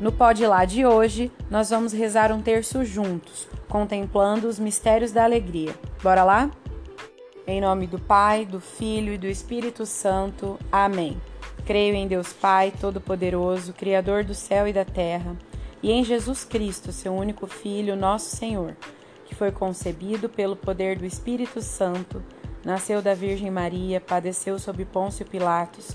No Pode Lá de hoje, nós vamos rezar um terço juntos, contemplando os mistérios da alegria. Bora lá? Em nome do Pai, do Filho e do Espírito Santo. Amém. Creio em Deus Pai, Todo-Poderoso, Criador do céu e da terra, e em Jesus Cristo, seu único Filho, nosso Senhor, que foi concebido pelo poder do Espírito Santo, nasceu da Virgem Maria, padeceu sob Pôncio Pilatos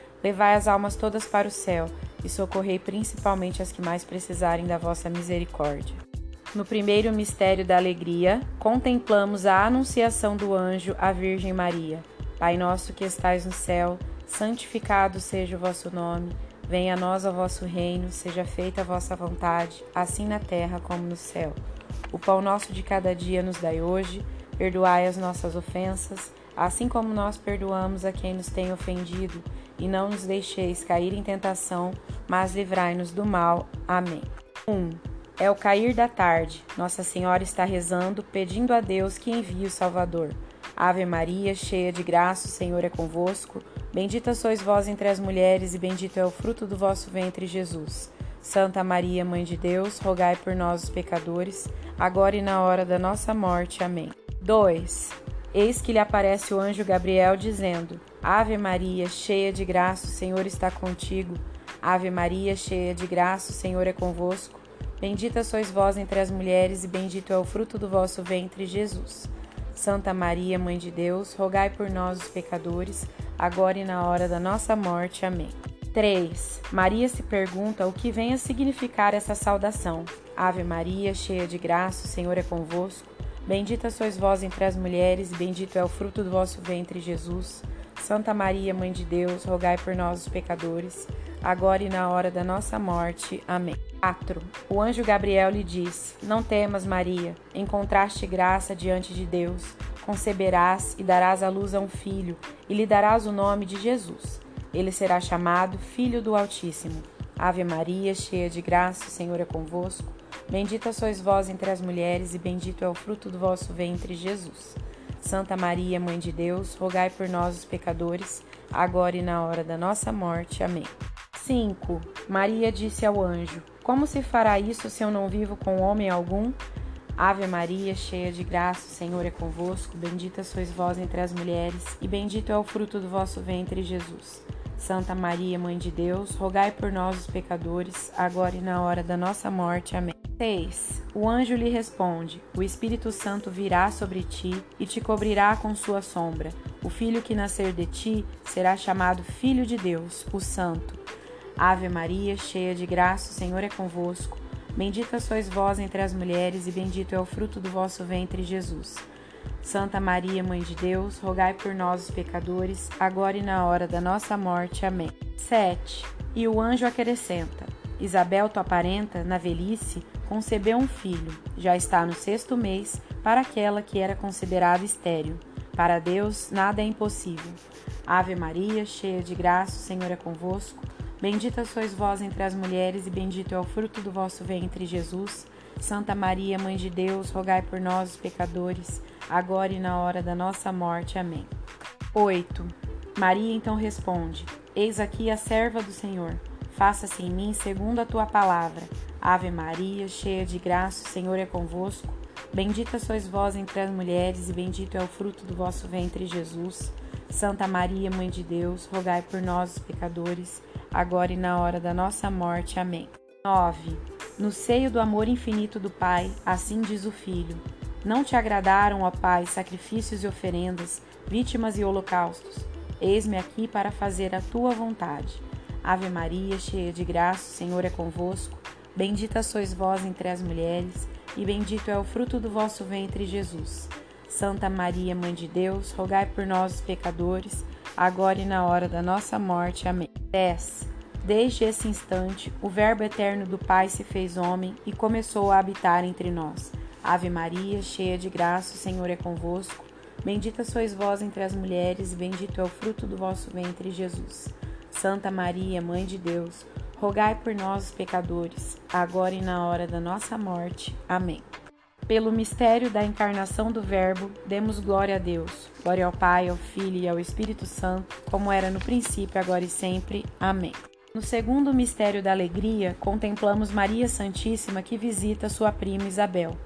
levai as almas todas para o céu e socorrei principalmente as que mais precisarem da vossa misericórdia. No primeiro mistério da alegria, contemplamos a anunciação do anjo à Virgem Maria. Pai nosso que estais no céu, santificado seja o vosso nome. Venha a nós o vosso reino, seja feita a vossa vontade, assim na terra como no céu. O pão nosso de cada dia nos dai hoje, perdoai as nossas ofensas, assim como nós perdoamos a quem nos tem ofendido, e não nos deixeis cair em tentação, mas livrai-nos do mal. Amém. 1. Um, é o cair da tarde. Nossa Senhora está rezando, pedindo a Deus que envie o Salvador. Ave Maria, cheia de graça, o Senhor é convosco. Bendita sois vós entre as mulheres, e bendito é o fruto do vosso ventre, Jesus. Santa Maria, Mãe de Deus, rogai por nós, os pecadores, agora e na hora da nossa morte. Amém. 2. Eis que lhe aparece o anjo Gabriel, dizendo: Ave Maria, cheia de graça, o Senhor está contigo. Ave Maria, cheia de graça, o Senhor é convosco. Bendita sois vós entre as mulheres, e bendito é o fruto do vosso ventre, Jesus. Santa Maria, Mãe de Deus, rogai por nós, os pecadores, agora e na hora da nossa morte. Amém. 3. Maria se pergunta o que vem a significar essa saudação. Ave Maria, cheia de graça, o Senhor é convosco. Bendita sois vós entre as mulheres, bendito é o fruto do vosso ventre, Jesus. Santa Maria, Mãe de Deus, rogai por nós, os pecadores, agora e na hora da nossa morte. Amém. 4. O anjo Gabriel lhe diz: Não temas, Maria, encontraste graça diante de Deus. Conceberás e darás à luz a um filho, e lhe darás o nome de Jesus. Ele será chamado Filho do Altíssimo. Ave Maria, cheia de graça, o Senhor é convosco. Bendita sois vós entre as mulheres, e bendito é o fruto do vosso ventre, Jesus. Santa Maria, Mãe de Deus, rogai por nós, os pecadores, agora e na hora da nossa morte. Amém. 5. Maria disse ao anjo: Como se fará isso se eu não vivo com homem algum? Ave Maria, cheia de graça, o Senhor é convosco. Bendita sois vós entre as mulheres, e bendito é o fruto do vosso ventre, Jesus. Santa Maria, Mãe de Deus, rogai por nós, os pecadores, agora e na hora da nossa morte. Amém. 6. O anjo lhe responde: O Espírito Santo virá sobre ti e te cobrirá com sua sombra. O filho que nascer de ti será chamado Filho de Deus, o Santo. Ave Maria, cheia de graça, o Senhor é convosco. Bendita sois vós entre as mulheres, e bendito é o fruto do vosso ventre, Jesus. Santa Maria, Mãe de Deus, rogai por nós, os pecadores, agora e na hora da nossa morte. Amém. 7. E o anjo acrescenta: Isabel, tua parenta, na velhice, concebeu um filho, já está no sexto mês, para aquela que era considerada estéril. Para Deus nada é impossível. Ave Maria, cheia de graça, o Senhor é convosco. Bendita sois vós entre as mulheres, e bendito é o fruto do vosso ventre, Jesus. Santa Maria, Mãe de Deus, rogai por nós, os pecadores, agora e na hora da nossa morte. Amém. 8. Maria então responde: Eis aqui a serva do Senhor. Faça-se em mim segundo a tua palavra. Ave Maria, cheia de graça, o Senhor é convosco. Bendita sois vós entre as mulheres, e bendito é o fruto do vosso ventre, Jesus. Santa Maria, Mãe de Deus, rogai por nós, os pecadores, agora e na hora da nossa morte. Amém. 9. No seio do amor infinito do Pai, assim diz o Filho: Não te agradaram, ó Pai, sacrifícios e oferendas, vítimas e holocaustos. Eis-me aqui para fazer a tua vontade. Ave Maria, cheia de graça, o Senhor é convosco. Bendita sois vós entre as mulheres, e bendito é o fruto do vosso ventre, Jesus. Santa Maria, Mãe de Deus, rogai por nós, pecadores, agora e na hora da nossa morte. Amém. 10. Desde esse instante, o Verbo eterno do Pai se fez homem e começou a habitar entre nós. Ave Maria, cheia de graça, o Senhor é convosco. Bendita sois vós entre as mulheres, e bendito é o fruto do vosso ventre, Jesus. Santa Maria, Mãe de Deus, rogai por nós, os pecadores, agora e na hora da nossa morte. Amém. Pelo mistério da encarnação do Verbo, demos glória a Deus. Glória ao Pai, ao Filho e ao Espírito Santo, como era no princípio, agora e sempre. Amém. No segundo mistério da alegria, contemplamos Maria Santíssima que visita sua prima Isabel.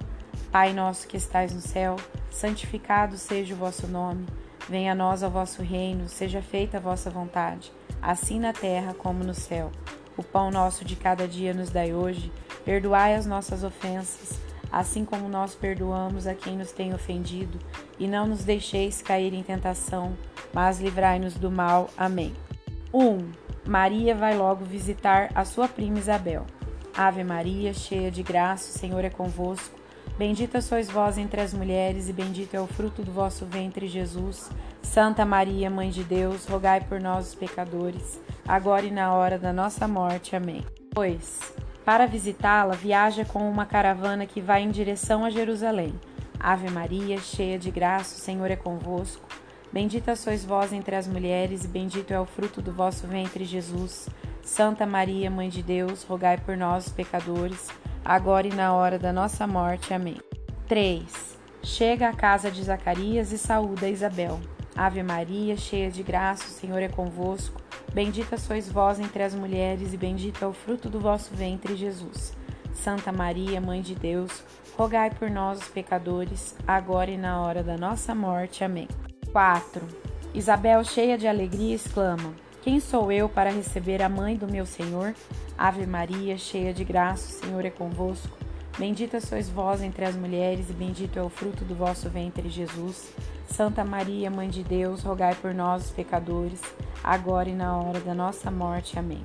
Pai nosso que estais no céu, santificado seja o vosso nome. Venha a nós o vosso reino, seja feita a vossa vontade, assim na terra como no céu. O pão nosso de cada dia nos dai hoje, perdoai as nossas ofensas assim como nós perdoamos a quem nos tem ofendido, e não nos deixeis cair em tentação, mas livrai-nos do mal. Amém. 1. Um, Maria vai logo visitar a sua prima Isabel. Ave Maria, cheia de graça, o Senhor é convosco. Bendita sois vós entre as mulheres, e bendito é o fruto do vosso ventre, Jesus. Santa Maria, Mãe de Deus, rogai por nós, os pecadores, agora e na hora da nossa morte. Amém. 2. Para visitá-la, viaja com uma caravana que vai em direção a Jerusalém. Ave Maria, cheia de graça, o Senhor é convosco. Bendita sois vós entre as mulheres, e bendito é o fruto do vosso ventre, Jesus. Santa Maria, Mãe de Deus, rogai por nós, pecadores, agora e na hora da nossa morte. Amém. 3. Chega à casa de Zacarias e saúda Isabel. Ave Maria, cheia de graça, o Senhor é convosco. Bendita sois vós entre as mulheres, e bendito é o fruto do vosso ventre, Jesus. Santa Maria, Mãe de Deus, rogai por nós, os pecadores, agora e na hora da nossa morte. Amém. 4. Isabel, cheia de alegria, exclama: Quem sou eu para receber a mãe do meu Senhor? Ave Maria, cheia de graça, o Senhor é convosco. Bendita sois vós entre as mulheres, e bendito é o fruto do vosso ventre, Jesus. Santa Maria, Mãe de Deus, rogai por nós, os pecadores, agora e na hora da nossa morte. Amém.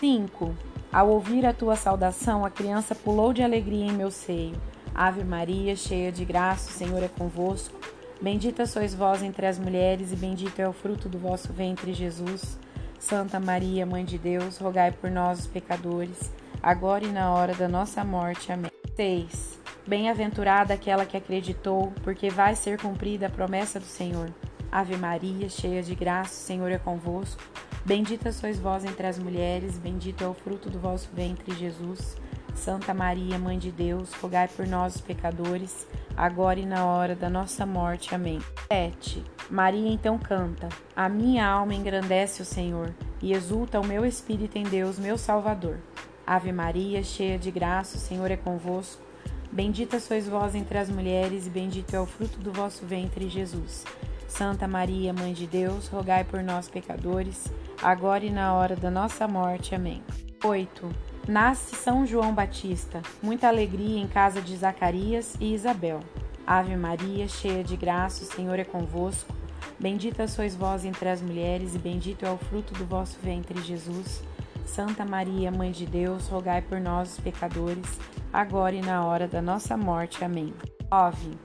5. Ao ouvir a tua saudação, a criança pulou de alegria em meu seio. Ave Maria, cheia de graça, o Senhor é convosco. Bendita sois vós entre as mulheres, e bendito é o fruto do vosso ventre, Jesus. Santa Maria, Mãe de Deus, rogai por nós, os pecadores, agora e na hora da nossa morte. Amém. 6. Bem-aventurada aquela que acreditou, porque vai ser cumprida a promessa do Senhor. Ave Maria, cheia de graça, o Senhor é convosco. Bendita sois vós entre as mulheres, bendito é o fruto do vosso ventre, Jesus. Santa Maria, Mãe de Deus, rogai por nós, os pecadores, agora e na hora da nossa morte. Amém. 7. Maria então canta: A minha alma engrandece o Senhor, e exulta o meu espírito em Deus, meu Salvador. Ave Maria, cheia de graça, o Senhor é convosco. Bendita sois vós entre as mulheres, e bendito é o fruto do vosso ventre, Jesus. Santa Maria, Mãe de Deus, rogai por nós, pecadores, agora e na hora da nossa morte. Amém. 8. Nasce São João Batista, muita alegria em casa de Zacarias e Isabel. Ave Maria, cheia de graça, o Senhor é convosco. Bendita sois vós entre as mulheres, e bendito é o fruto do vosso ventre, Jesus. Santa Maria, Mãe de Deus, rogai por nós, os pecadores, agora e na hora da nossa morte. Amém. 9.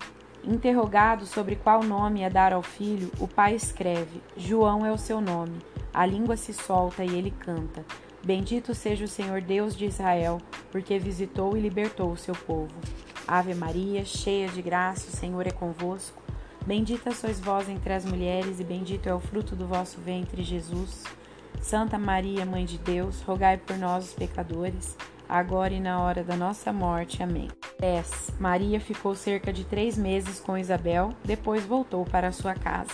Interrogado sobre qual nome é dar ao filho, o pai escreve: João é o seu nome. A língua se solta e ele canta. Bendito seja o Senhor Deus de Israel, porque visitou e libertou o seu povo. Ave Maria, cheia de graça, o Senhor é convosco. Bendita sois vós entre as mulheres, e bendito é o fruto do vosso ventre, Jesus. Santa Maria, Mãe de Deus, rogai por nós, os pecadores, agora e na hora da nossa morte. Amém. 10. Maria ficou cerca de três meses com Isabel, depois voltou para sua casa.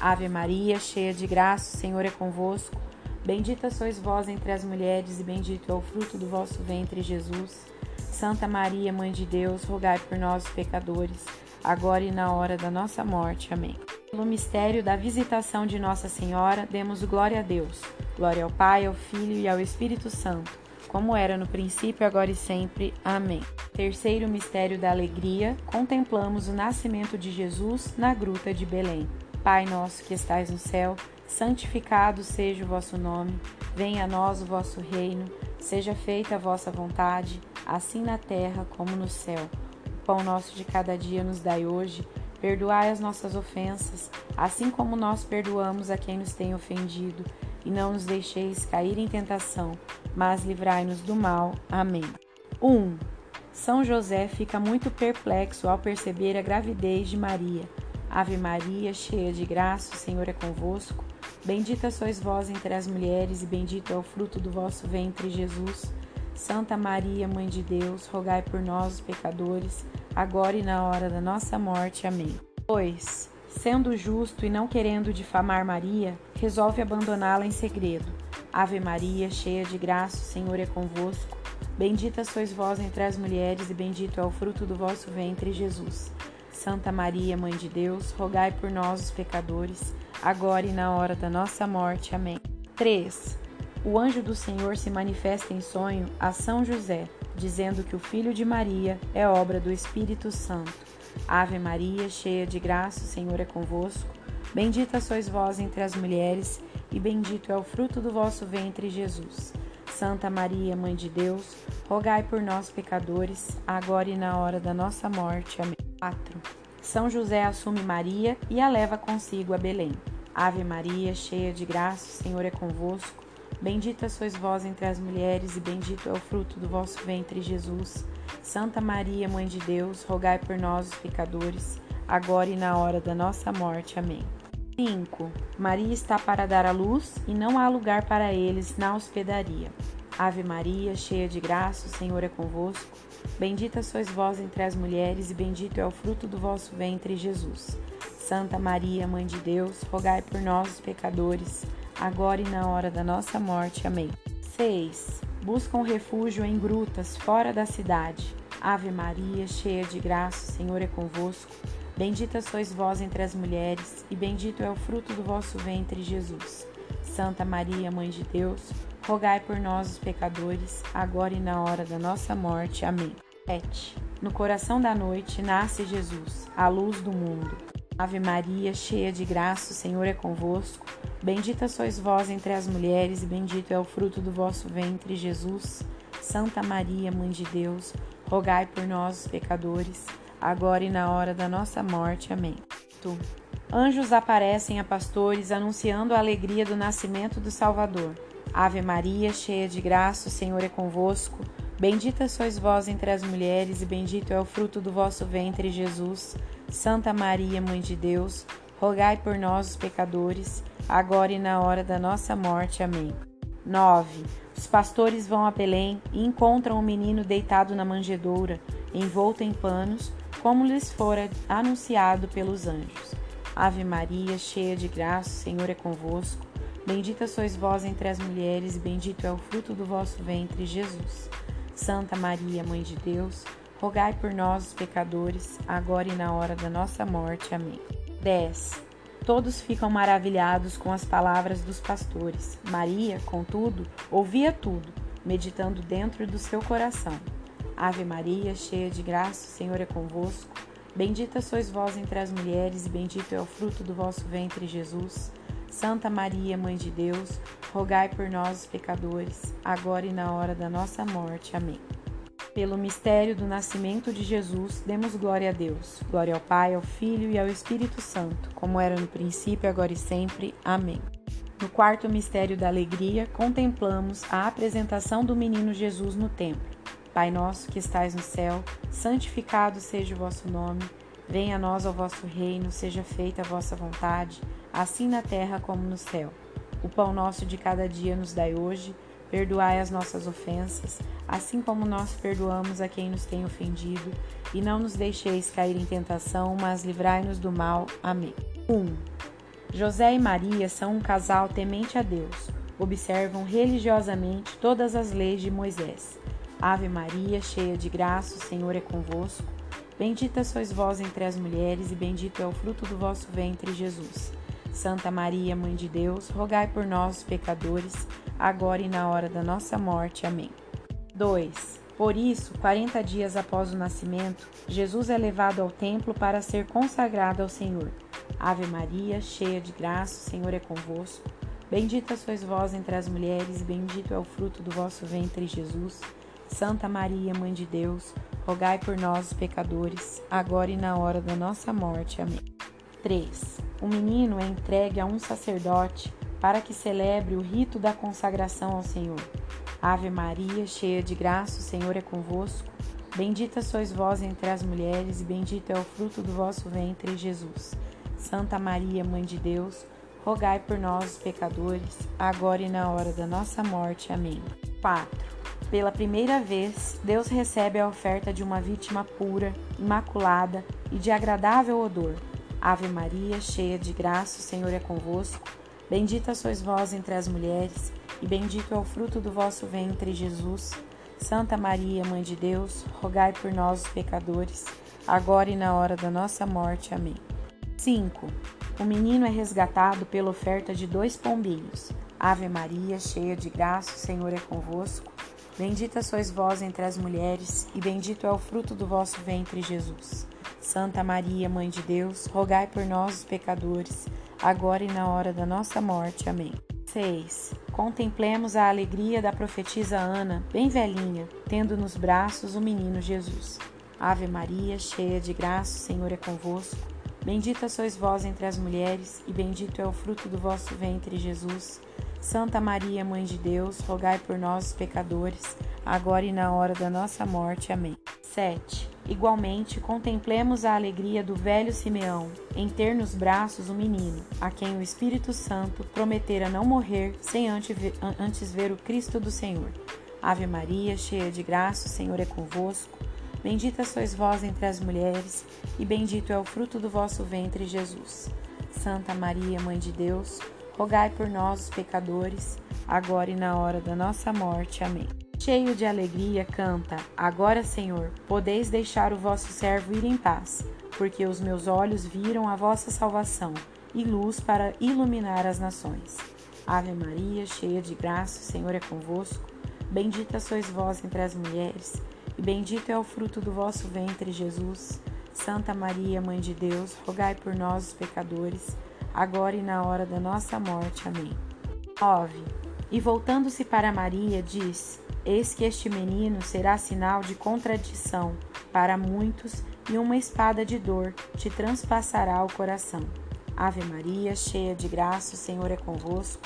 Ave Maria, cheia de graça, o Senhor é convosco. Bendita sois vós entre as mulheres, e bendito é o fruto do vosso ventre, Jesus. Santa Maria, Mãe de Deus, rogai por nós, pecadores, agora e na hora da nossa morte. Amém. Pelo mistério da visitação de Nossa Senhora, demos glória a Deus. Glória ao Pai, ao Filho e ao Espírito Santo, como era no princípio, agora e sempre. Amém. Terceiro mistério da alegria, contemplamos o nascimento de Jesus na gruta de Belém. Pai nosso que estais no céu, santificado seja o vosso nome, venha a nós o vosso reino, seja feita a vossa vontade, assim na terra como no céu. O pão nosso de cada dia nos dai hoje, perdoai as nossas ofensas, assim como nós perdoamos a quem nos tem ofendido, e não nos deixeis cair em tentação, mas livrai-nos do mal. Amém. 1. Um, São José fica muito perplexo ao perceber a gravidez de Maria. Ave Maria, cheia de graça, o Senhor é convosco. Bendita sois vós entre as mulheres, e bendito é o fruto do vosso ventre, Jesus. Santa Maria, Mãe de Deus, rogai por nós, pecadores, agora e na hora da nossa morte. Amém. 2. Sendo justo e não querendo difamar Maria, resolve abandoná-la em segredo. Ave Maria, cheia de graça, o Senhor é convosco. Bendita sois vós entre as mulheres, e bendito é o fruto do vosso ventre, Jesus. Santa Maria, Mãe de Deus, rogai por nós, os pecadores, agora e na hora da nossa morte. Amém. 3. O anjo do Senhor se manifesta em sonho a São José, dizendo que o filho de Maria é obra do Espírito Santo. Ave Maria, cheia de graça, o Senhor é convosco. Bendita sois vós entre as mulheres, e bendito é o fruto do vosso ventre, Jesus. Santa Maria, Mãe de Deus, rogai por nós, pecadores, agora e na hora da nossa morte. Amém. 4. São José assume Maria e a leva consigo a Belém. Ave Maria, cheia de graça, o Senhor é convosco. Bendita sois vós entre as mulheres, e bendito é o fruto do vosso ventre, Jesus. Santa Maria, Mãe de Deus, rogai por nós, os pecadores, agora e na hora da nossa morte. Amém. 5. Maria está para dar à luz e não há lugar para eles na hospedaria. Ave Maria, cheia de graça, o Senhor é convosco. Bendita sois vós entre as mulheres, e bendito é o fruto do vosso ventre, Jesus. Santa Maria, Mãe de Deus, rogai por nós, os pecadores, agora e na hora da nossa morte. Amém. 6. Buscam refúgio em grutas, fora da cidade. Ave Maria, cheia de graça, o Senhor é convosco. Bendita sois vós entre as mulheres, e bendito é o fruto do vosso ventre, Jesus. Santa Maria, Mãe de Deus, rogai por nós, os pecadores, agora e na hora da nossa morte. Amém. 7. No coração da noite nasce Jesus, a luz do mundo. Ave Maria, cheia de graça, o Senhor é convosco. Bendita sois vós entre as mulheres, e bendito é o fruto do vosso ventre, Jesus. Santa Maria, Mãe de Deus, rogai por nós, os pecadores, agora e na hora da nossa morte. Amém. Anjos aparecem a pastores anunciando a alegria do nascimento do Salvador. Ave Maria, cheia de graça, o Senhor é convosco. Bendita sois vós entre as mulheres, e bendito é o fruto do vosso ventre, Jesus. Santa Maria, Mãe de Deus, rogai por nós, os pecadores, agora e na hora da nossa morte. Amém. 9. Os pastores vão a Belém e encontram o menino deitado na manjedoura, envolto em panos, como lhes fora anunciado pelos anjos. Ave Maria, cheia de graça, o Senhor é convosco. Bendita sois vós entre as mulheres, e bendito é o fruto do vosso ventre, Jesus. Santa Maria, Mãe de Deus, rogai por nós, os pecadores, agora e na hora da nossa morte. Amém. 10. Todos ficam maravilhados com as palavras dos pastores. Maria, contudo, ouvia tudo, meditando dentro do seu coração. Ave Maria, cheia de graça, o Senhor é convosco. Bendita sois vós entre as mulheres, e bendito é o fruto do vosso ventre, Jesus. Santa Maria, Mãe de Deus, rogai por nós, os pecadores, agora e na hora da nossa morte. Amém. Pelo mistério do nascimento de Jesus, demos glória a Deus. Glória ao Pai, ao Filho e ao Espírito Santo, como era no princípio, agora e sempre. Amém. No quarto mistério da alegria, contemplamos a apresentação do menino Jesus no templo. Pai nosso que estais no céu, santificado seja o vosso nome. Venha a nós o vosso reino, seja feita a vossa vontade, assim na terra como no céu. O pão nosso de cada dia nos dai hoje, perdoai as nossas ofensas, assim como nós perdoamos a quem nos tem ofendido, e não nos deixeis cair em tentação, mas livrai-nos do mal. Amém. 1. Um, José e Maria são um casal temente a Deus. Observam religiosamente todas as leis de Moisés. Ave Maria, cheia de graça, o Senhor é convosco. Bendita sois vós entre as mulheres, e bendito é o fruto do vosso ventre, Jesus. Santa Maria, Mãe de Deus, rogai por nós, pecadores, agora e na hora da nossa morte. Amém. 2. Por isso, quarenta dias após o nascimento, Jesus é levado ao templo para ser consagrado ao Senhor. Ave Maria, cheia de graça, o Senhor é convosco. Bendita sois vós entre as mulheres, bendito é o fruto do vosso ventre, Jesus. Santa Maria, Mãe de Deus, rogai por nós, pecadores, agora e na hora da nossa morte. Amém. 3. O menino é entregue a um sacerdote para que celebre o rito da consagração ao Senhor. Ave Maria, cheia de graça, o Senhor é convosco. Bendita sois vós entre as mulheres, e bendito é o fruto do vosso ventre, Jesus. Santa Maria, Mãe de Deus, rogai por nós, pecadores, agora e na hora da nossa morte. Amém. 4. Pela primeira vez, Deus recebe a oferta de uma vítima pura, imaculada e de agradável odor Ave Maria, cheia de graça, o Senhor é convosco. Bendita sois vós entre as mulheres, e bendito é o fruto do vosso ventre, Jesus. Santa Maria, Mãe de Deus, rogai por nós, os pecadores, agora e na hora da nossa morte. Amém. 5. O menino é resgatado pela oferta de dois pombinhos. Ave Maria, cheia de graça, o Senhor é convosco. Bendita sois vós entre as mulheres, e bendito é o fruto do vosso ventre, Jesus. Santa Maria, Mãe de Deus, rogai por nós, os pecadores, agora e na hora da nossa morte. Amém. 6. Contemplemos a alegria da profetisa Ana, bem velhinha, tendo nos braços o menino Jesus. Ave Maria, cheia de graça, o Senhor é convosco. Bendita sois vós entre as mulheres, e bendito é o fruto do vosso ventre, Jesus. Santa Maria, Mãe de Deus, rogai por nós, os pecadores, agora e na hora da nossa morte. Amém. 7. Igualmente, contemplemos a alegria do velho Simeão em ter nos braços o menino, a quem o Espírito Santo prometera não morrer sem antes ver o Cristo do Senhor. Ave Maria, cheia de graça, o Senhor é convosco. Bendita sois vós entre as mulheres, e bendito é o fruto do vosso ventre, Jesus. Santa Maria, Mãe de Deus, rogai por nós, os pecadores, agora e na hora da nossa morte. Amém. Cheio de alegria, canta: Agora, Senhor, podeis deixar o vosso servo ir em paz, porque os meus olhos viram a vossa salvação e luz para iluminar as nações. Ave Maria, cheia de graça, o Senhor é convosco. Bendita sois vós entre as mulheres, e bendito é o fruto do vosso ventre, Jesus. Santa Maria, Mãe de Deus, rogai por nós, os pecadores, agora e na hora da nossa morte. Amém. 9. E voltando-se para Maria, diz: Eis que este menino será sinal de contradição para muitos e uma espada de dor te transpassará o coração. Ave Maria, cheia de graça, o Senhor é convosco.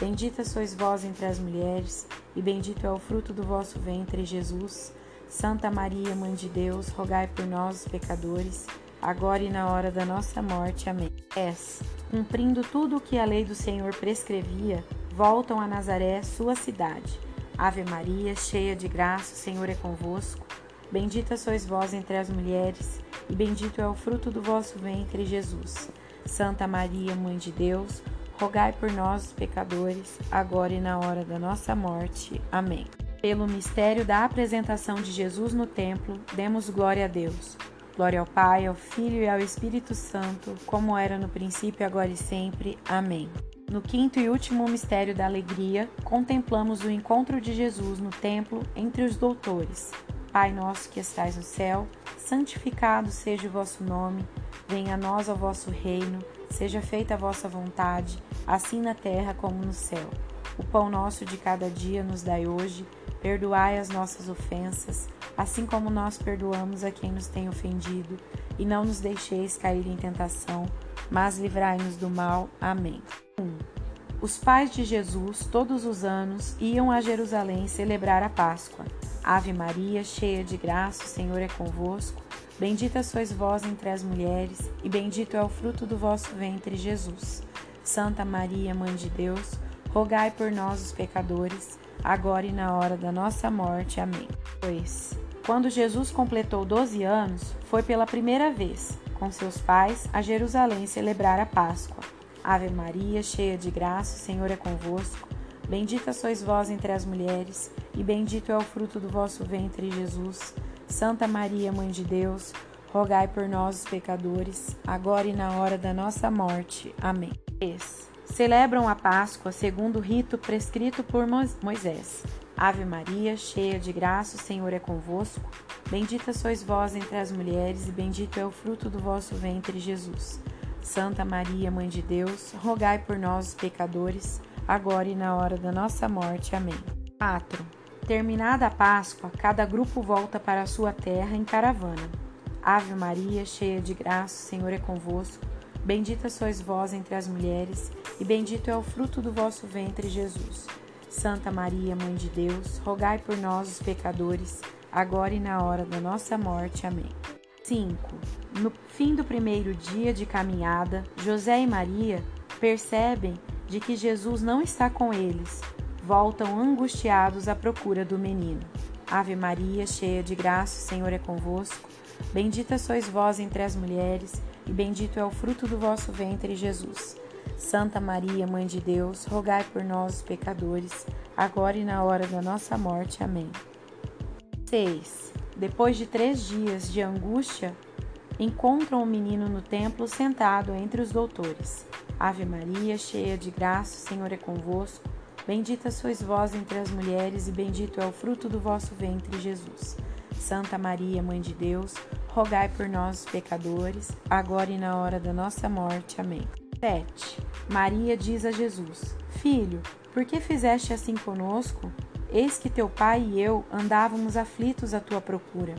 Bendita sois vós entre as mulheres, e bendito é o fruto do vosso ventre, Jesus. Santa Maria, Mãe de Deus, rogai por nós, pecadores, agora e na hora da nossa morte. Amém. És, cumprindo tudo o que a lei do Senhor prescrevia, voltam a Nazaré, sua cidade Ave Maria, cheia de graça, o Senhor é convosco. Bendita sois vós entre as mulheres, e bendito é o fruto do vosso ventre, Jesus. Santa Maria, Mãe de Deus, rogai por nós, pecadores, agora e na hora da nossa morte. Amém. Pelo mistério da apresentação de Jesus no templo, demos glória a Deus. Glória ao Pai, ao Filho e ao Espírito Santo, como era no princípio, agora e sempre. Amém. No quinto e último mistério da alegria, contemplamos o encontro de Jesus no templo entre os doutores. Pai nosso que estais no céu, santificado seja o vosso nome, venha a nós o vosso reino, seja feita a vossa vontade, assim na terra como no céu. O pão nosso de cada dia nos dai hoje, perdoai as nossas ofensas, assim como nós perdoamos a quem nos tem ofendido, e não nos deixeis cair em tentação, mas livrai-nos do mal. Amém. 1. Os pais de Jesus, todos os anos, iam a Jerusalém celebrar a Páscoa. Ave Maria, cheia de graça, o Senhor é convosco. Bendita sois vós entre as mulheres, e bendito é o fruto do vosso ventre, Jesus. Santa Maria, Mãe de Deus, rogai por nós, os pecadores, agora e na hora da nossa morte. Amém. Pois, quando Jesus completou 12 anos, foi pela primeira vez, com seus pais, a Jerusalém celebrar a Páscoa. Ave Maria, cheia de graça, o Senhor é convosco. Bendita sois vós entre as mulheres, e bendito é o fruto do vosso ventre, Jesus. Santa Maria, Mãe de Deus, rogai por nós, os pecadores, agora e na hora da nossa morte. Amém. 3. Celebram a Páscoa segundo o rito prescrito por Moisés. Ave Maria, cheia de graça, o Senhor é convosco. Bendita sois vós entre as mulheres, e bendito é o fruto do vosso ventre, Jesus. Santa Maria, Mãe de Deus, rogai por nós, pecadores, agora e na hora da nossa morte. Amém. 4. Terminada a Páscoa, cada grupo volta para a sua terra em caravana. Ave Maria, cheia de graça, o Senhor é convosco. Bendita sois vós entre as mulheres, e bendito é o fruto do vosso ventre, Jesus. Santa Maria, Mãe de Deus, rogai por nós, os pecadores, agora e na hora da nossa morte. Amém. 5. No fim do primeiro dia de caminhada, José e Maria percebem de que Jesus não está com eles. Voltam angustiados à procura do menino. Ave Maria, cheia de graça, o Senhor é convosco. Bendita sois vós entre as mulheres, e bendito é o fruto do vosso ventre, Jesus. Santa Maria, Mãe de Deus, rogai por nós, os pecadores, agora e na hora da nossa morte. Amém. 6. Depois de três dias de angústia, encontram o menino no templo sentado entre os doutores. Ave Maria, cheia de graça, o Senhor é convosco. Bendita sois vós entre as mulheres, e bendito é o fruto do vosso ventre, Jesus. Santa Maria, Mãe de Deus, rogai por nós, pecadores, agora e na hora da nossa morte. Amém. 7. Maria diz a Jesus: Filho, por que fizeste assim conosco? Eis que teu pai e eu andávamos aflitos à tua procura.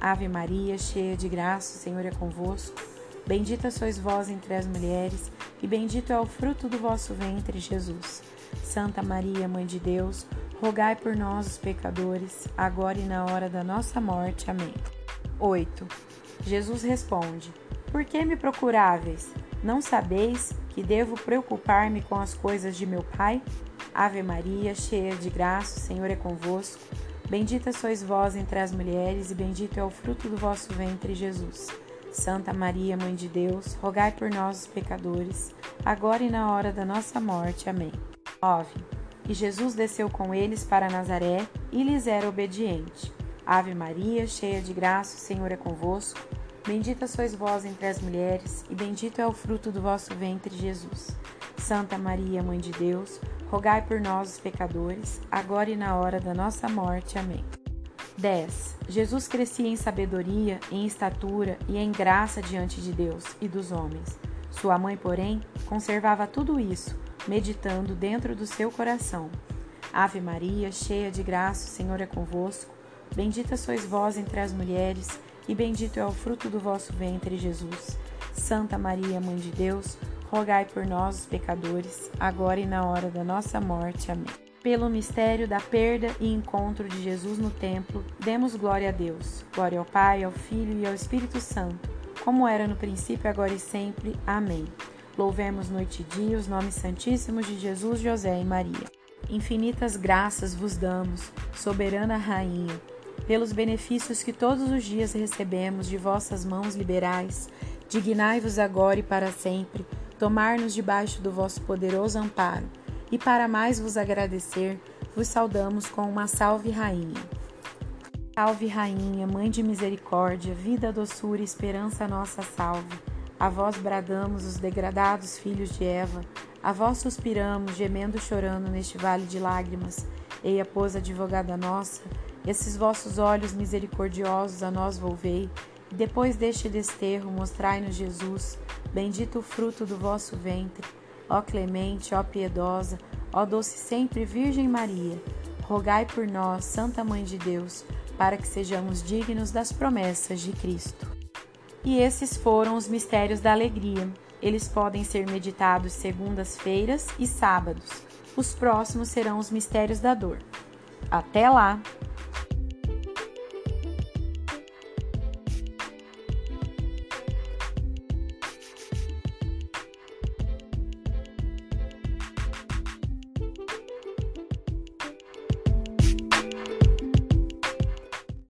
Ave Maria, cheia de graça, o Senhor é convosco. Bendita sois vós entre as mulheres, e bendito é o fruto do vosso ventre, Jesus. Santa Maria, Mãe de Deus, rogai por nós, os pecadores, agora e na hora da nossa morte. Amém. 8. Jesus responde: Por que me procuráveis? Não sabeis que devo preocupar-me com as coisas de meu Pai? Ave Maria, cheia de graça, o Senhor é convosco. Bendita sois vós entre as mulheres, e bendito é o fruto do vosso ventre, Jesus. Santa Maria, Mãe de Deus, rogai por nós, os pecadores, agora e na hora da nossa morte. Amém. 9. E Jesus desceu com eles para Nazaré e lhes era obediente. Ave Maria, cheia de graça, o Senhor é convosco. Bendita sois vós entre as mulheres, e bendito é o fruto do vosso ventre, Jesus. Santa Maria, Mãe de Deus, rogai por nós, os pecadores, agora e na hora da nossa morte. Amém. 10. Jesus crescia em sabedoria, em estatura e em graça diante de Deus e dos homens. Sua mãe, porém, conservava tudo isso, meditando dentro do seu coração. Ave Maria, cheia de graça, o Senhor é convosco. Bendita sois vós entre as mulheres, e bendito é o fruto do vosso ventre, Jesus. Santa Maria, Mãe de Deus, rogai por nós, os pecadores, agora e na hora da nossa morte. Amém. Pelo mistério da perda e encontro de Jesus no templo, demos glória a Deus. Glória ao Pai, ao Filho e ao Espírito Santo, como era no princípio, agora e sempre. Amém. Louvemos noite e dia os nomes santíssimos de Jesus, José e Maria. Infinitas graças vos damos, soberana Rainha, pelos benefícios que todos os dias recebemos de vossas mãos liberais. Dignai-vos agora e para sempre tomar-nos debaixo do vosso poderoso amparo, e para mais vos agradecer, vos saudamos com uma salve rainha. Salve rainha, mãe de misericórdia, vida, doçura e esperança nossa salve. A vós bradamos os degradados filhos de Eva, a vós suspiramos, gemendo e chorando neste vale de lágrimas. Eia, pois, advogada nossa, esses vossos olhos misericordiosos a nós volvei, e depois deste desterro mostrai-nos Jesus, Bendito o fruto do vosso ventre. Ó clemente, ó piedosa, ó doce sempre Virgem Maria, rogai por nós, Santa Mãe de Deus, para que sejamos dignos das promessas de Cristo. E esses foram os mistérios da alegria. eles podem ser meditados segundas-feiras e sábados. Os próximos serão os mistérios da dor. Até lá!